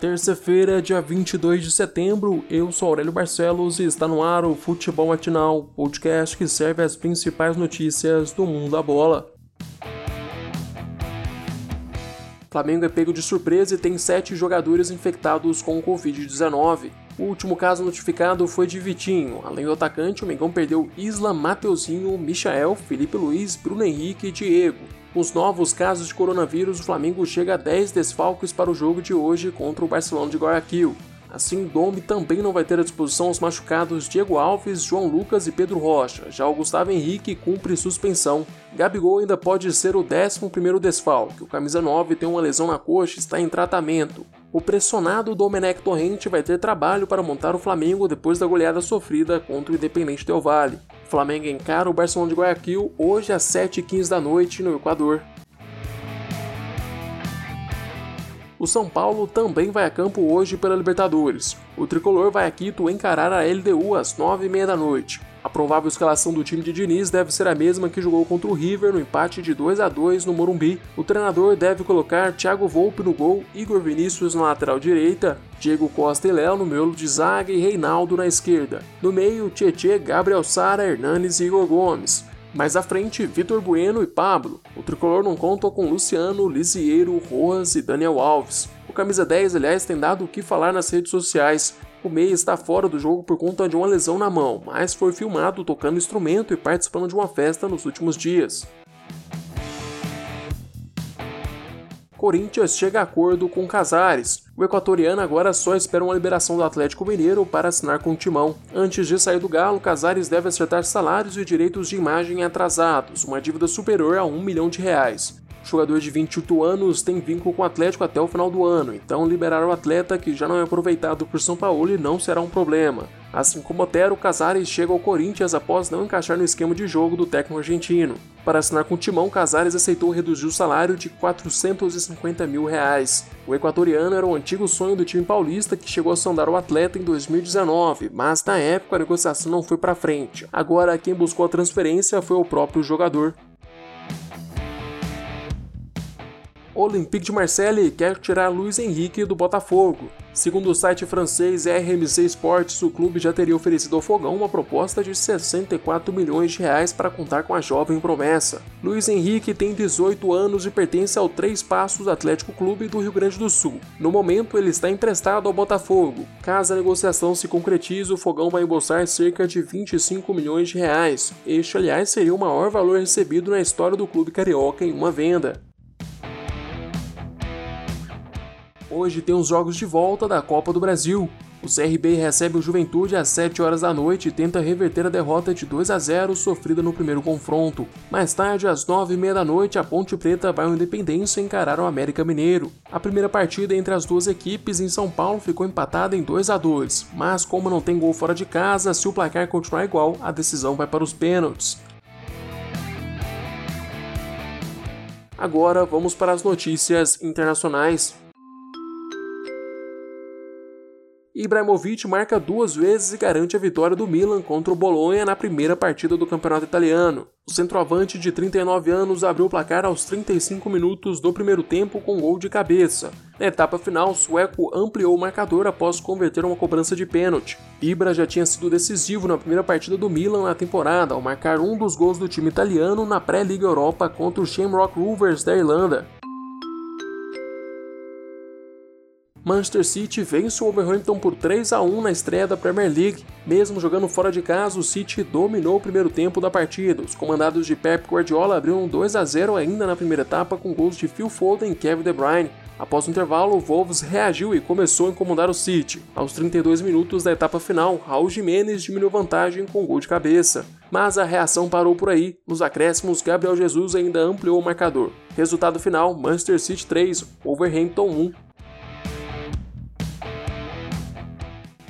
Terça-feira, dia 22 de setembro, eu sou Aurélio Barcelos e está no ar o Futebol Matinal, podcast que serve as principais notícias do mundo da bola. Flamengo é pego de surpresa e tem sete jogadores infectados com Covid-19. O último caso notificado foi de Vitinho. Além do atacante, o Mengão perdeu Isla, Mateuzinho, Michael, Felipe Luiz, Bruno Henrique e Diego os novos casos de coronavírus, o Flamengo chega a 10 desfalques para o jogo de hoje contra o Barcelona de Guayaquil. Assim, Dome também não vai ter à disposição os machucados Diego Alves, João Lucas e Pedro Rocha. Já o Gustavo Henrique cumpre suspensão. Gabigol ainda pode ser o 11º desfalque. O camisa 9 tem uma lesão na coxa e está em tratamento. O pressionado Domenech Torrente vai ter trabalho para montar o Flamengo depois da goleada sofrida contra o Independente Del Valle. Flamengo encara o Barcelona de Guayaquil hoje às 7h15 da noite no Equador. O São Paulo também vai a campo hoje pela Libertadores. O tricolor vai a Quito encarar a LDU às 9h30 da noite. A provável escalação do time de Diniz deve ser a mesma que jogou contra o River no empate de 2 a 2 no Morumbi. O treinador deve colocar Thiago Volpe no gol, Igor Vinícius na lateral direita, Diego Costa e Léo no miolo de zaga e Reinaldo na esquerda. No meio, Tietê, Gabriel Sara, Hernanes e Igor Gomes. Mais à frente, Vitor Bueno e Pablo. O tricolor não conta com Luciano, Lisieiro, Rojas e Daniel Alves. O camisa 10, aliás, tem dado o que falar nas redes sociais. O Meia está fora do jogo por conta de uma lesão na mão, mas foi filmado tocando instrumento e participando de uma festa nos últimos dias. Corinthians chega a acordo com Casares. O equatoriano agora só espera uma liberação do Atlético Mineiro para assinar com o Timão. Antes de sair do Galo, Casares deve acertar salários e direitos de imagem atrasados, uma dívida superior a um milhão de reais. O jogador de 28 anos tem vínculo com o Atlético até o final do ano, então liberar o atleta que já não é aproveitado por São Paulo não será um problema. Assim como Otero, Casares chega ao Corinthians após não encaixar no esquema de jogo do técnico argentino. Para assinar com o Timão, Casares aceitou reduzir o salário de 450 mil reais. O equatoriano era o antigo sonho do time paulista que chegou a sondar o atleta em 2019, mas na época a negociação não foi para frente. Agora quem buscou a transferência foi o próprio jogador. Olympique de Marseille quer tirar Luiz Henrique do Botafogo. Segundo o site francês RMC Sports, o clube já teria oferecido ao Fogão uma proposta de 64 milhões de reais para contar com a jovem promessa. Luiz Henrique tem 18 anos e pertence ao Três Passos Atlético Clube do Rio Grande do Sul. No momento, ele está emprestado ao Botafogo. Caso a negociação se concretize, o Fogão vai embolsar cerca de 25 milhões de reais. Este, aliás, seria o maior valor recebido na história do clube carioca em uma venda. Hoje tem os jogos de volta da Copa do Brasil. O CRB recebe o Juventude às 7 horas da noite e tenta reverter a derrota de 2 a 0 sofrida no primeiro confronto. Mais tarde, às 9h30 da noite, a Ponte Preta vai ao Independência encarar o América Mineiro. A primeira partida entre as duas equipes em São Paulo ficou empatada em 2 a 2 mas como não tem gol fora de casa, se o placar continuar igual, a decisão vai para os pênaltis. Agora vamos para as notícias internacionais. Ibrahimovic marca duas vezes e garante a vitória do Milan contra o Bolonha na primeira partida do campeonato italiano. O centroavante de 39 anos abriu o placar aos 35 minutos do primeiro tempo com gol de cabeça. Na etapa final, o sueco ampliou o marcador após converter uma cobrança de pênalti. Ibra já tinha sido decisivo na primeira partida do Milan na temporada ao marcar um dos gols do time italiano na pré-Liga Europa contra o Shamrock Rovers da Irlanda. Manchester City vence o Wolverhampton por 3 a 1 na estreia da Premier League. Mesmo jogando fora de casa, o City dominou o primeiro tempo da partida. Os comandados de Pep Guardiola abriram 2 a 0 ainda na primeira etapa com gols de Phil Foden e Kevin De Bruyne. Após o intervalo, o Wolves reagiu e começou a incomodar o City. Aos 32 minutos da etapa final, Raul Jimenez diminuiu vantagem com gol de cabeça. Mas a reação parou por aí. Nos acréscimos, Gabriel Jesus ainda ampliou o marcador. Resultado final: Manchester City 3, Wolverhampton 1.